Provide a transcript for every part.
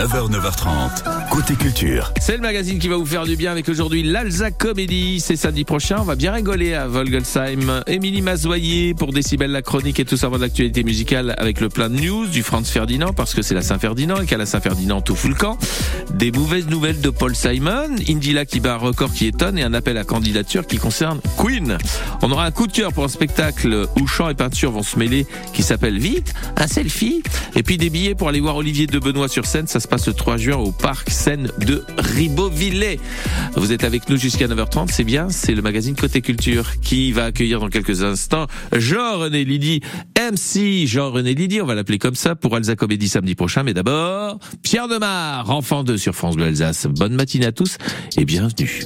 9h, 9h30, côté culture. C'est le magazine qui va vous faire du bien avec aujourd'hui l'Alza Comédie. C'est samedi prochain. On va bien rigoler à Volgelsheim. Émilie Mazoyer pour Décibel la chronique et tout savoir de l'actualité musicale avec le plein de news du Franz Ferdinand parce que c'est la Saint-Ferdinand et qu'à la Saint-Ferdinand tout fout le camp. Des mauvaises nouvelles de Paul Simon. Indila qui bat un record qui étonne et un appel à candidature qui concerne Queen. On aura un coup de cœur pour un spectacle où chant et peinture vont se mêler qui s'appelle Vite, un selfie. Et puis des billets pour aller voir Olivier de Benoît sur scène. Ça passe le 3 juin au parc scène de Ribeauvillé. Vous êtes avec nous jusqu'à 9h30, c'est bien. C'est le magazine Côté Culture qui va accueillir dans quelques instants Jean-René Lydie, MC Jean-René Lydie, on va l'appeler comme ça pour Alsa Comédie samedi prochain. Mais d'abord, Pierre Demar, enfant 2 sur France Bleu Alsace. Bonne matinée à tous et bienvenue.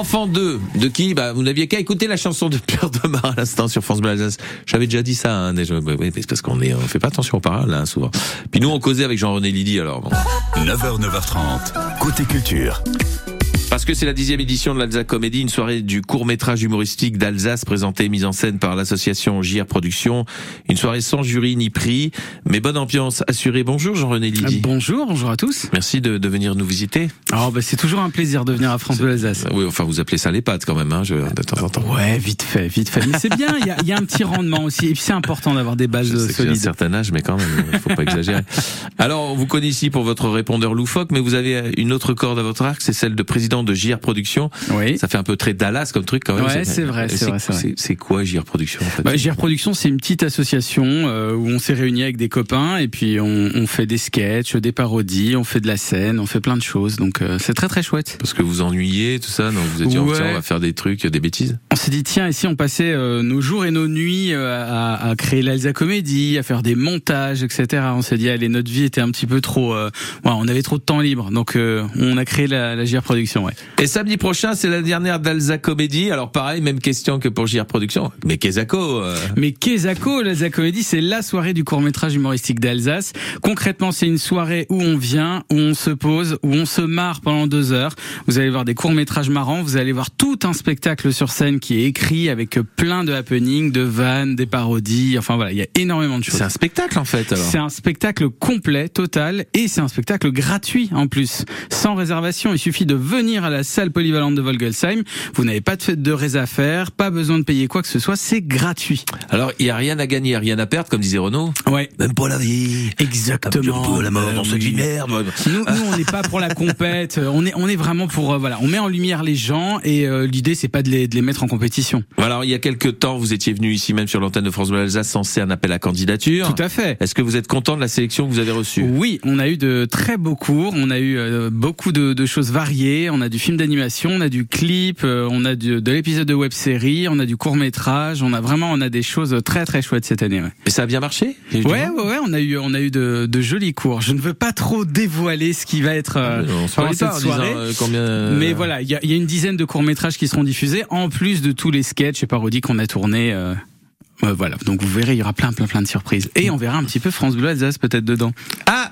Enfant 2, de qui? Bah, Vous n'aviez qu'à écouter la chanson de Pierre Demar à l'instant sur France Bleu. J'avais déjà dit ça, hein, mais c'est parce qu'on est, on fait pas attention aux paroles, hein, souvent. Puis nous, on causait avec Jean-René Lydie, alors bon. 9h, 9h30, côté culture. Parce que c'est la dixième édition de l'Alsace Comédie, une soirée du court métrage humoristique d'Alsace présenté et mise en scène par l'association JR Productions. Une soirée sans jury ni prix, mais bonne ambiance assurée. Bonjour Jean-René Lydie. Bonjour, bonjour à tous. Merci de, de venir nous visiter. Alors, bah, c'est toujours un plaisir de venir à France de l'Alsace. Oui, enfin vous appelez ça les pattes quand même, hein, je, de temps en temps. Ouais, vite fait, vite fait. Mais c'est bien, il y a, y a un petit rendement aussi. Et puis c'est important d'avoir des bases Je sais que j'ai un solides. certain âge, mais quand même, il faut pas exagérer. Alors, on vous connaît ici pour votre répondeur loufoque, mais vous avez une autre corde à votre arc, c'est celle de président de JR Productions. Oui. Ça fait un peu très Dallas comme truc quand même. Ouais, c'est vrai, c'est vrai, c'est quoi JR Productions en fait Bah, JR Productions, c'est une petite association euh, où on s'est réunis avec des copains et puis on, on fait des sketchs, des parodies, on fait de la scène, on fait plein de choses. Donc euh, c'est très très chouette. Parce que vous ennuyez, tout ça, donc vous êtes dit, oh, Ouais. tiens, on va faire des trucs, des bêtises. On s'est dit tiens, ici on passait euh, nos jours et nos nuits à, à créer l'Alsa Comédie, à faire des montages, etc. On s'est dit allez notre vie était un petit peu trop, ouais, on avait trop de temps libre, donc on a créé la, la JR Production. Ouais. Et samedi prochain, c'est la dernière d'Alza Comédie. Alors pareil, même question que pour JR Productions. Mais Kezako, euh, Mais Kezako, l'Alsa Comédie, c'est la soirée du court métrage humoristique d'Alsace. Concrètement, c'est une soirée où on vient, où on se pose, où on se marre pendant deux heures. Vous allez voir des courts métrages marrants, vous allez voir tout un spectacle sur scène qui est écrit avec plein de happenings, de vannes, des parodies. Enfin voilà, il y a énormément de choses. c'est un spectacle en fait. Alors. C'est un spectacle complet, total, et c'est un spectacle gratuit en plus, sans réservation. Il suffit de venir venir à la salle polyvalente de Volgelsheim. Vous n'avez pas de fête de rés à faire, pas besoin de payer quoi que ce soit, c'est gratuit. Alors, il y a rien à gagner, rien à perdre, comme disait Renaud. Ouais, Même pas la vie. exactement. Surtout la mort Euh, dans de merde. Nous, nous, on n'est pas pour la compète. On est, on est vraiment pour, euh, voilà, on met en lumière les gens et euh, l'idée c'est pas de les, de les mettre en compétition. Alors, il y a quelques temps, vous étiez venu ici même sur l'antenne de France Bleu Alsace censé un appel à candidature. Tout à fait. Est-ce que vous êtes content de la sélection que vous avez reçue? Oui, on a eu de très beaux cours, on a eu euh, beaucoup de, de choses variées, on a du film d'animation, on a du clip, euh, on a du, de l'épisode de web série, on a du court métrage, on a vraiment on a des choses très très chouettes cette année. Ouais, Et ça a bien marché ouais, ouais, ouais, on a eu on a eu de, de jolis cours. Je ne veux pas trop dévoiler ce qui va être euh, On pendant cette disant, soirée. euh, combien. euh, Mais voilà, il y a, il y a une dizaine de courts métrages qui seront diffusés, en plus de tous les sketchs et parodies qu'on a tournés. euh, euh, voilà, donc vous verrez, il y aura plein, plein, plein de surprises. Et on verra un petit peu France Bleu Alsace peut-être dedans. Ah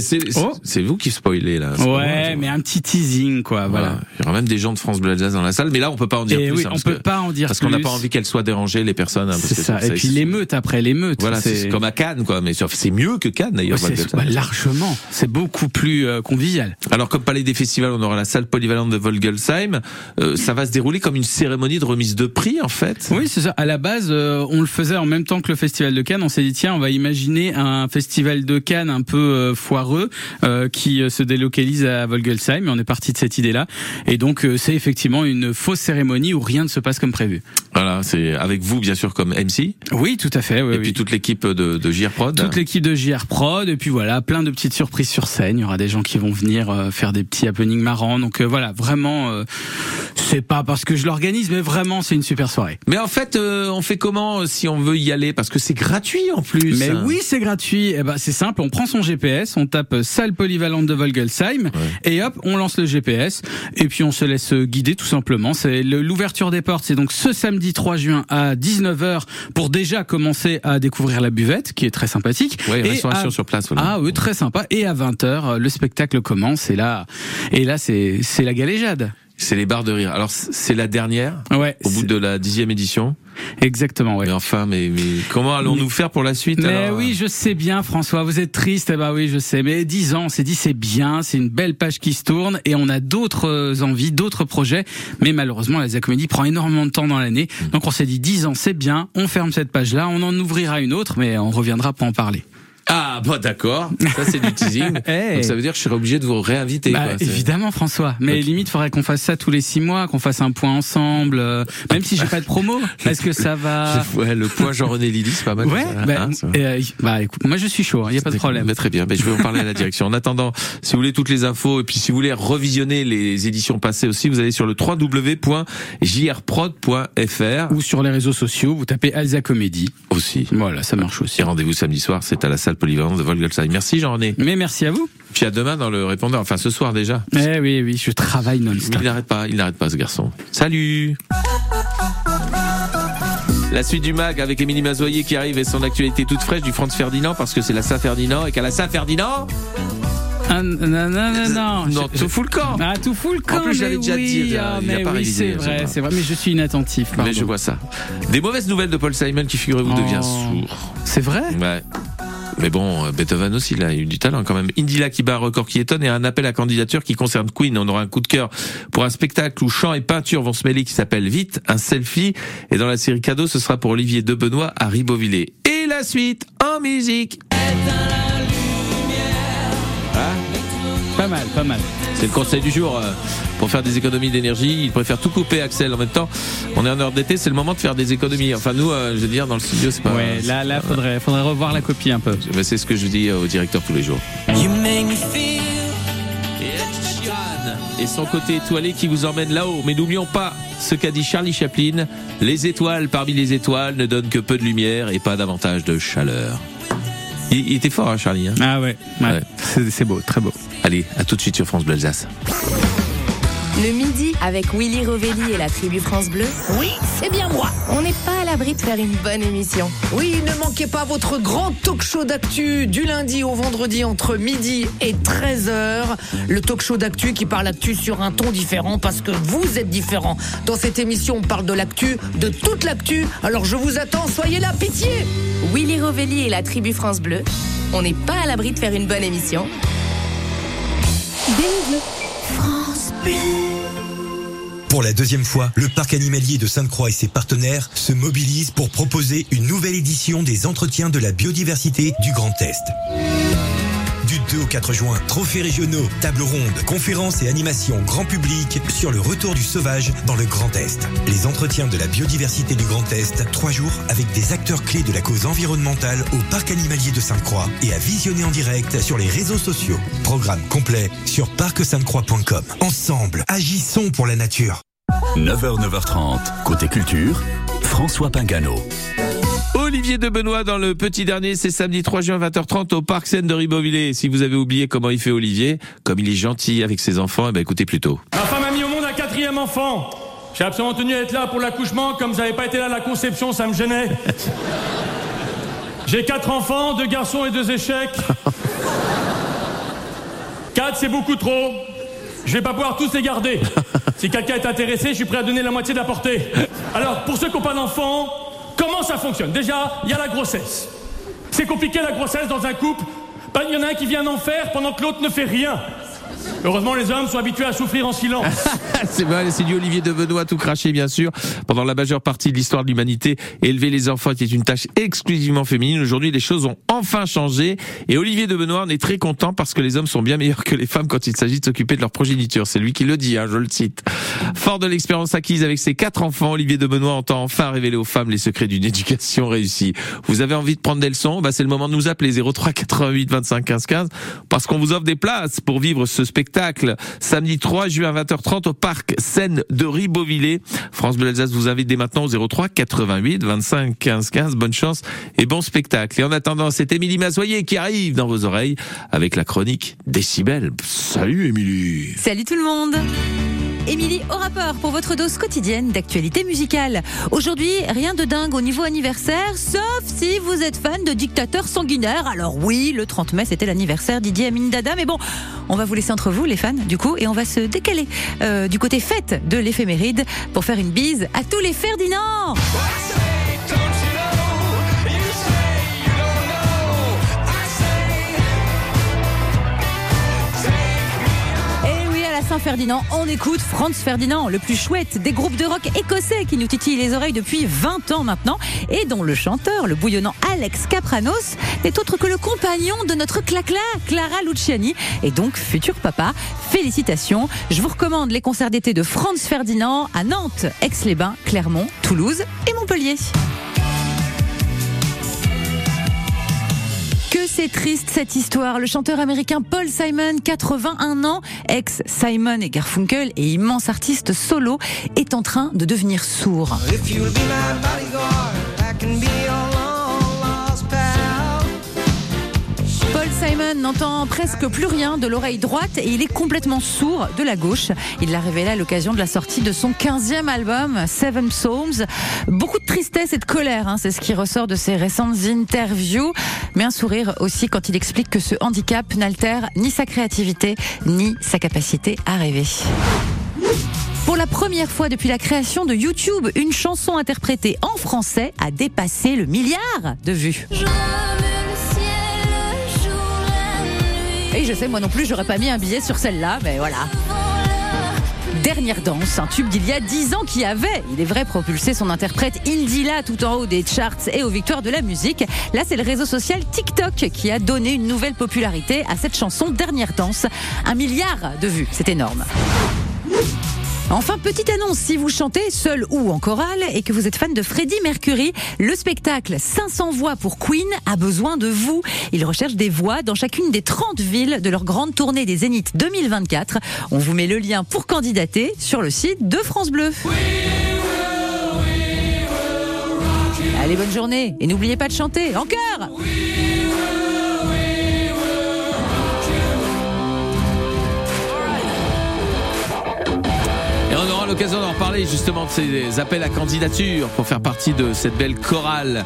c'est Oh. vous qui spoilez là. Ouais, mais un petit teasing, quoi. Voilà. Voilà. Il y aura même des gens de France Bleu Alsace dans la salle, mais là on peut pas en dire Et plus. oui, hein, on peut que- pas en dire Parce qu'on n'a pas envie qu'elles soient dérangées les personnes. hein, C'est ça. Et puis l'émeute après l'émeute. Voilà, c'est comme à Cannes, quoi. Mais c'est mieux que Cannes, d'ailleurs. Ouais, largement. C'est beaucoup plus euh, convivial. Alors, comme Palais des Festivals, on aura la salle polyvalente de Volgelsheim. Euh, ça va se dérouler comme une cérémonie de remise de prix, en fait. Oui, c'est ça. À la base, euh, on le faisait en même temps que le festival de Cannes. On s'est dit tiens, on va imaginer un festival de Cannes un peu euh, foireux euh, qui euh, se délocalise à Volgelsheim. Et on est parti de cette idée-là. Et donc, euh, c'est effectivement une fausse cérémonie où rien ne se passe comme prévu. Voilà, c'est avec vous, bien sûr, comme MC. Oui, tout à fait. Oui, et oui. puis toute l'équipe de, de JR Prod. Toute l'équipe de JR Prod et puis voilà, plein de petites surprises sur scène. Il y aura des gens qui vont venir euh, faire des petits happenings marrants. Donc euh, voilà, vraiment, euh, c'est pas parce que je l'organise, mais vraiment, c'est une super soirée. Mais en fait, euh, on fait comment euh, si on veut y aller? Parce que c'est gratuit en plus. Mais oui, c'est gratuit. Eh ben, c'est simple. On prend son GPS, on tape salle polyvalente de Volgelsheim et hop, on lance le GPS et puis on se laisse guider tout simplement. C'est l'ouverture des portes. C'est donc ce samedi 3 juin à 19h pour déjà commencer à découvrir la buvette, qui est très sympathique. Ouais, Et restauration à- sur place. Voilà. Ah oui, très sympa. Et à 20h, le spectacle commence et là, et là, c'est c'est la galéjade. C'est les barres de rire. Alors, c'est la dernière, Ouais. au bout de la dixième édition? Exactement, ouais. Mais enfin, mais, mais comment allons-nous faire pour la suite Mais alors? oui, je sais bien, François, vous êtes triste. Eh ben oui, je sais. Mais 10 ans, on s'est dit c'est bien, c'est une belle page qui se tourne et on a d'autres euh, envies, d'autres projets. Mais malheureusement, la Comédie prend énormément de temps dans l'année. Hmm. Donc on s'est dit 10 ans, c'est bien. On ferme cette page-là, on en ouvrira une autre, mais on reviendra pour en parler. Ah, bah d'accord. Ça, c'est du teasing. Hey. Donc, ça veut dire que je serai obligé de vous réinviter. Bah, quoi. Évidemment, François. Mais Ok. limite, faudrait qu'on fasse ça tous les six mois, qu'on fasse un point ensemble. euh, même si j'ai pas de promo, est-ce que ça va Ouais, le point Jean-René Lily, c'est pas mal. Ouais. ça, Bah, hein, ça euh, bah, écoute, moi je suis chaud. Il y a pas de problème. Mais très bien. Mais je vais en parler à la direction. En attendant, si vous voulez toutes les infos et puis si vous voulez revisionner les éditions passées aussi, vous allez sur le www.jrprod.fr Ou sur les réseaux sociaux, vous tapez Alza Comédie. aussi. Voilà, ça marche aussi. Et rendez-vous samedi soir, c'est à la salle polyvalente de Volgelsheim. Merci Jean-René. Mais merci à vous. Puis à demain dans le répondeur. Enfin, ce soir déjà. Eh oui, oui, je travaille non-stop. il n'arrête pas, il n'arrête pas ce garçon. Salut La suite du mag avec Émilie Mazoyer qui arrive et son actualité toute fraîche du Franz Ferdinand parce que c'est la Saint-Ferdinand et qu'à la Saint-Ferdinand, Ah, non, non, non, non. non, je- tout fout le camp. Ah, tout fout le camp. plus, j'avais déjà oui, dit, ah, mais oui, c'est vrai, c'est vrai. Mais je suis inattentif. Pardon. Mais je vois ça. Des mauvaises nouvelles de Paul Simon qui, figurez-vous, Oh. devient sourd. C'est vrai? Ouais. Mais bon, euh, Beethoven aussi, il a eu du talent quand même. Indila qui bat un record qui étonne et un appel à candidature qui concerne Queen. On aura un coup de cœur pour un spectacle où chant et peinture vont se mêler qui s'appelle Vite, un selfie. Et dans la série cadeau, ce sera pour Olivier de Benoît à Ribeauvillé. Et la suite en musique. Pas mal, pas mal. C'est le conseil du jour. euh, Pour faire des économies d'énergie, il préfère tout couper, Axel. En même temps, on est en heure d'été, c'est le moment de faire des économies. Enfin, nous, euh, je veux dire, dans le studio, c'est pas. Ouais, là, là, faudrait, faudrait revoir la copie un peu. Mais c'est ce que je dis au directeur tous les jours. You make me feel. Et Ed Sheeran et son côté étoilé qui vous emmène là-haut. Mais n'oublions pas ce qu'a dit Charlie Chaplin les étoiles parmi les étoiles ne donnent que peu de lumière et pas davantage de chaleur. Il, il était fort, hein, Charlie. hein Ah ouais, ouais. Ouais. C'est beau, très beau. Allez, à tout de suite sur France Bleu Alsace. Le midi, avec Willy Rovelli et la tribu France Bleu. Oui, c'est bien moi. On n'est pas à l'abri de faire une bonne émission. Oui, ne manquez pas votre grand talk show d'actu du lundi au vendredi entre midi et 13h. Le talk show d'actu qui parle actu sur un ton différent parce que vous êtes différents. Dans cette émission, on parle de l'actu, de toute l'actu. Alors je vous attends, soyez là, pitié Willy Rovelli et la tribu France Bleu. On n'est pas à l'abri de faire une bonne émission. France Pour la deuxième fois, le parc animalier de Sainte-Croix et ses partenaires se mobilisent pour proposer une nouvelle édition des entretiens de la biodiversité du Grand Est. Du 2 au 4 juin, trophées régionaux, tables rondes, conférences et animations grand public sur le retour du sauvage dans le Grand Est. Les entretiens de la biodiversité du Grand Est, trois jours avec des acteurs clés de la cause environnementale au parc animalier de Sainte-Croix et à visionner en direct sur les réseaux sociaux. Programme complet sur parcsainte-croix.com. Ensemble, agissons pour la nature. 9h, 9h30, côté culture, François Pingano. Olivier de Benoît dans le petit dernier, c'est samedi 3 juin 20h30 au parc Seine de Ribeauvillé. Si vous avez oublié comment il fait Olivier, comme il est gentil avec ses enfants, eh ben écoutez plutôt. Ma femme a mis au monde un quatrième enfant. J'ai absolument tenu à être là pour l'accouchement, comme j'avais pas été là à la conception, ça me gênait. J'ai quatre enfants, deux garçons et deux échecs. Quatre, c'est beaucoup trop. Je vais pas pouvoir tous les garder. Si quelqu'un est intéressé, je suis prêt à donner la moitié de la portée. Alors, pour ceux qui n'ont pas d'enfants, comment ça fonctionne? Déjà, il y a la grossesse. C'est compliqué la grossesse dans un couple. Ben, Il y en a un qui vient en faire pendant que l'autre ne fait rien. Heureusement, les hommes sont habitués à souffrir en silence. c'est vrai, c'est du Olivier de Benoît tout craché bien sûr. Pendant la majeure partie de l'histoire de l'humanité, élever les enfants était une tâche exclusivement féminine. Aujourd'hui, les choses ont enfin changé et Olivier de Benoît en est très content parce que les hommes sont bien meilleurs que les femmes quand il s'agit de s'occuper de leur progéniture. C'est lui qui le dit, hein, je le cite. Fort de l'expérience acquise avec ses quatre enfants, Olivier de Benoît entend enfin révéler aux femmes les secrets d'une éducation réussie. Vous avez envie de prendre des leçons? Bah, C'est le moment de nous appeler 03 88 25 15 15 parce qu'on vous offre des places pour vivre ce spectacle samedi 3 juin 20h30 au parc Seine de Ribeauvillé. France Bleu Alsace vous invite dès maintenant au 03 88 25 15 15. Bonne chance et bon spectacle. Et en attendant, c'est Émilie Mazoyer qui arrive dans vos oreilles avec la chronique Décibel. Salut Émilie Salut tout le monde Émilie au rapport pour votre dose quotidienne d'actualité musicale. Aujourd'hui, rien de dingue au niveau anniversaire, sauf si vous êtes fan de dictateurs sanguinaires. Alors oui, le 30 mai, c'était l'anniversaire d'Idi Amin Dada, mais bon, on va vous laisser entre vous, les fans, du coup, et on va se décaler euh, du côté fête de l'éphéméride pour faire une bise à tous les Ferdinand Saint-Ferdinand, on écoute Franz Ferdinand, le plus chouette des groupes de rock écossais qui nous titille les oreilles depuis 20 ans maintenant et dont le chanteur, le bouillonnant Alex Capranos, n'est autre que le compagnon de notre clacla, Clara Luciani, et donc futur papa. Félicitations. Je vous recommande les concerts d'été de Franz Ferdinand à Nantes, Aix-les-Bains, Clermont, Toulouse et Montpellier. Que c'est triste cette histoire. Le chanteur américain Paul Simon, 81 ans, ex Simon et Garfunkel et immense artiste solo, est en train de devenir sourd. N'entend presque plus rien de l'oreille droite et il est complètement sourd de la gauche. Il l'a révélé à l'occasion de la sortie de son 15e album, Seven Psalms. Beaucoup de tristesse et de colère, hein, c'est ce qui ressort de ses récentes interviews. Mais un sourire aussi quand il explique que ce handicap n'altère ni sa créativité, ni sa capacité à rêver. Pour la première fois depuis la création de YouTube, une chanson interprétée en français a dépassé le milliard de vues. Et je sais, moi non plus, j'aurais pas mis un billet sur celle-là, mais voilà. Dernière danse, un tube d'il y a 10 ans qui avait, il est vrai, propulsé son interprète Indila tout en haut des charts et aux victoires de la musique. Là, c'est le réseau social TikTok qui a donné une nouvelle popularité à cette chanson Dernière danse. Un milliard de vues, c'est énorme. Enfin, petite annonce, si vous chantez seul ou en chorale et que vous êtes fan de Freddie Mercury, le spectacle 500 voix pour Queen a besoin de vous. Ils recherchent des voix dans chacune des 30 villes de leur grande tournée des Zéniths 2024. On vous met le lien pour candidater sur le site de France Bleu. Allez, bonne journée et n'oubliez pas de chanter. En chœur l'occasion d'en reparler justement de ces appels à candidature pour faire partie de cette belle chorale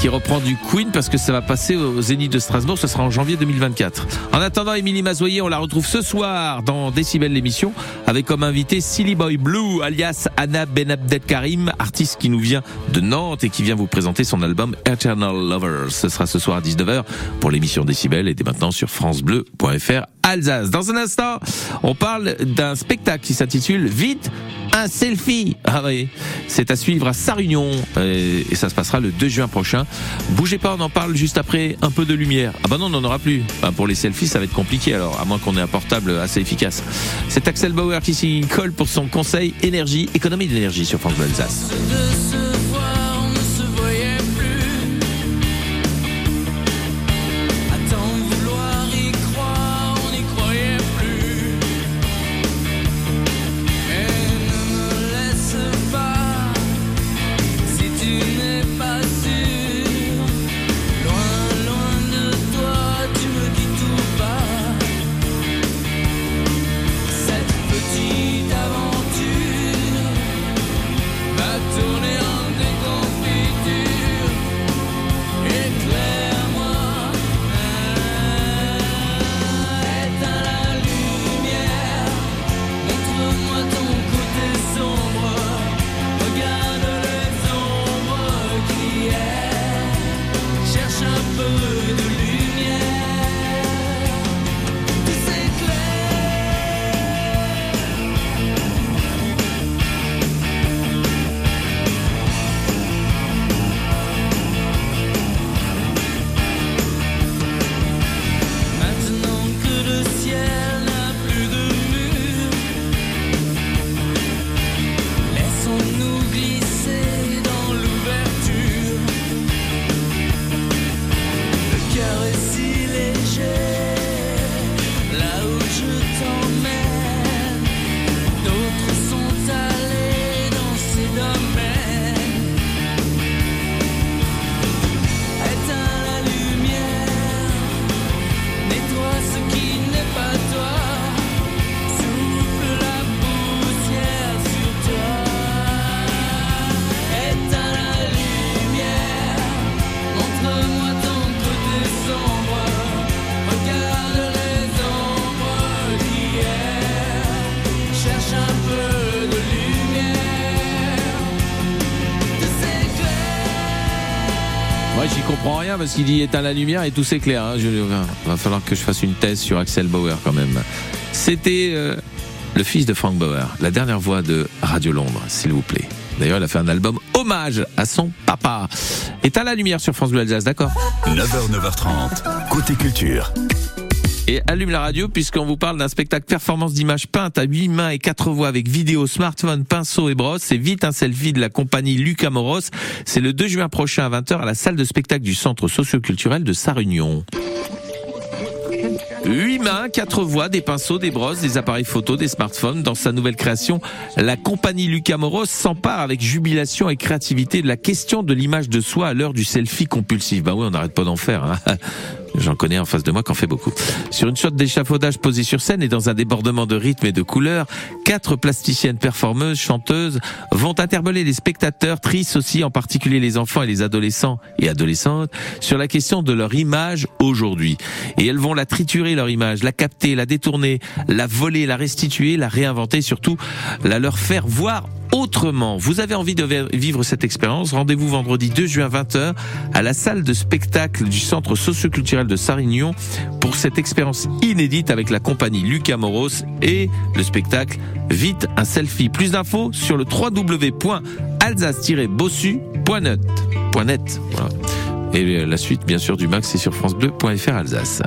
qui reprend du Queen parce que ça va passer au Zénith de Strasbourg, ce sera en janvier 2024. En attendant, Émilie Mazoyer, on la retrouve ce soir dans Décibel l'émission avec comme invité Silly Boy Blue alias Anna Benabdet Karim, artiste qui nous vient de Nantes et qui vient vous présenter son album Eternal Lovers. Ce sera ce soir à 19h pour l'émission Décibel et dès maintenant sur francebleu.fr Alsace. Dans un instant, on parle d'un spectacle qui s'intitule Vite un selfie. Ah oui, c'est à suivre à Sarunion euh, et ça se passera le 2 juin prochain. Bougez pas, on en parle juste après un peu de lumière. Ah bah non, on n'en aura plus. Pour les selfies, ça va être compliqué alors, à moins qu'on ait un portable assez efficace. C'est Axel Bauer qui s'y colle pour son conseil énergie, économie d'énergie sur France Alsace. Comprends rien parce qu'il dit éteins la lumière et tout s'éclaire. Hein. Va falloir que je fasse une thèse sur Axel Bauer quand même. C'était euh, le fils de Frank Bauer, la dernière voix de Radio Londres, s'il vous plaît. D'ailleurs, il a fait un album hommage à son papa. Éteins la lumière sur France Bleu Alsace, d'accord? 9h, 9h30, côté culture. Et allume la radio puisqu'on vous parle d'un spectacle performance d'images peintes à 8 mains et 4 voix avec vidéo, smartphone, pinceau et brosse. C'est vite un selfie de la compagnie Lucas Moros. C'est le 2 juin prochain à 20h à la salle de spectacle du centre socio-culturel de Sarunion. 8 mains, 4 voix, des pinceaux, des brosses, des appareils photo, des smartphones. Dans sa nouvelle création, la compagnie Lucas Moros s'empare avec jubilation et créativité de la question de l'image de soi à l'heure du selfie compulsif. Bah oui, on n'arrête pas d'en faire. Hein. J'en connais en face de moi qui en fait beaucoup. Sur une sorte d'échafaudage posé sur scène et dans un débordement de rythme et de couleurs, quatre plasticiennes performeuses, chanteuses, vont interpeller les spectateurs, tristes aussi, en particulier les enfants et les adolescents et adolescentes, sur la question de leur image aujourd'hui. Et elles vont la triturer, leur image, la capter, la détourner, la voler, la restituer, la réinventer, surtout la leur faire voir autrement. Vous avez envie de vivre cette expérience? Rendez-vous vendredi 2 juin 20h à la salle de spectacle du centre socioculturel de Sarignon pour cette expérience inédite avec la compagnie Lucas Moros et le spectacle Vite un selfie. Plus d'infos sur le www.alsace-bossu.net. Et la suite, bien sûr, du max, c'est sur francebleu.fr Alsace.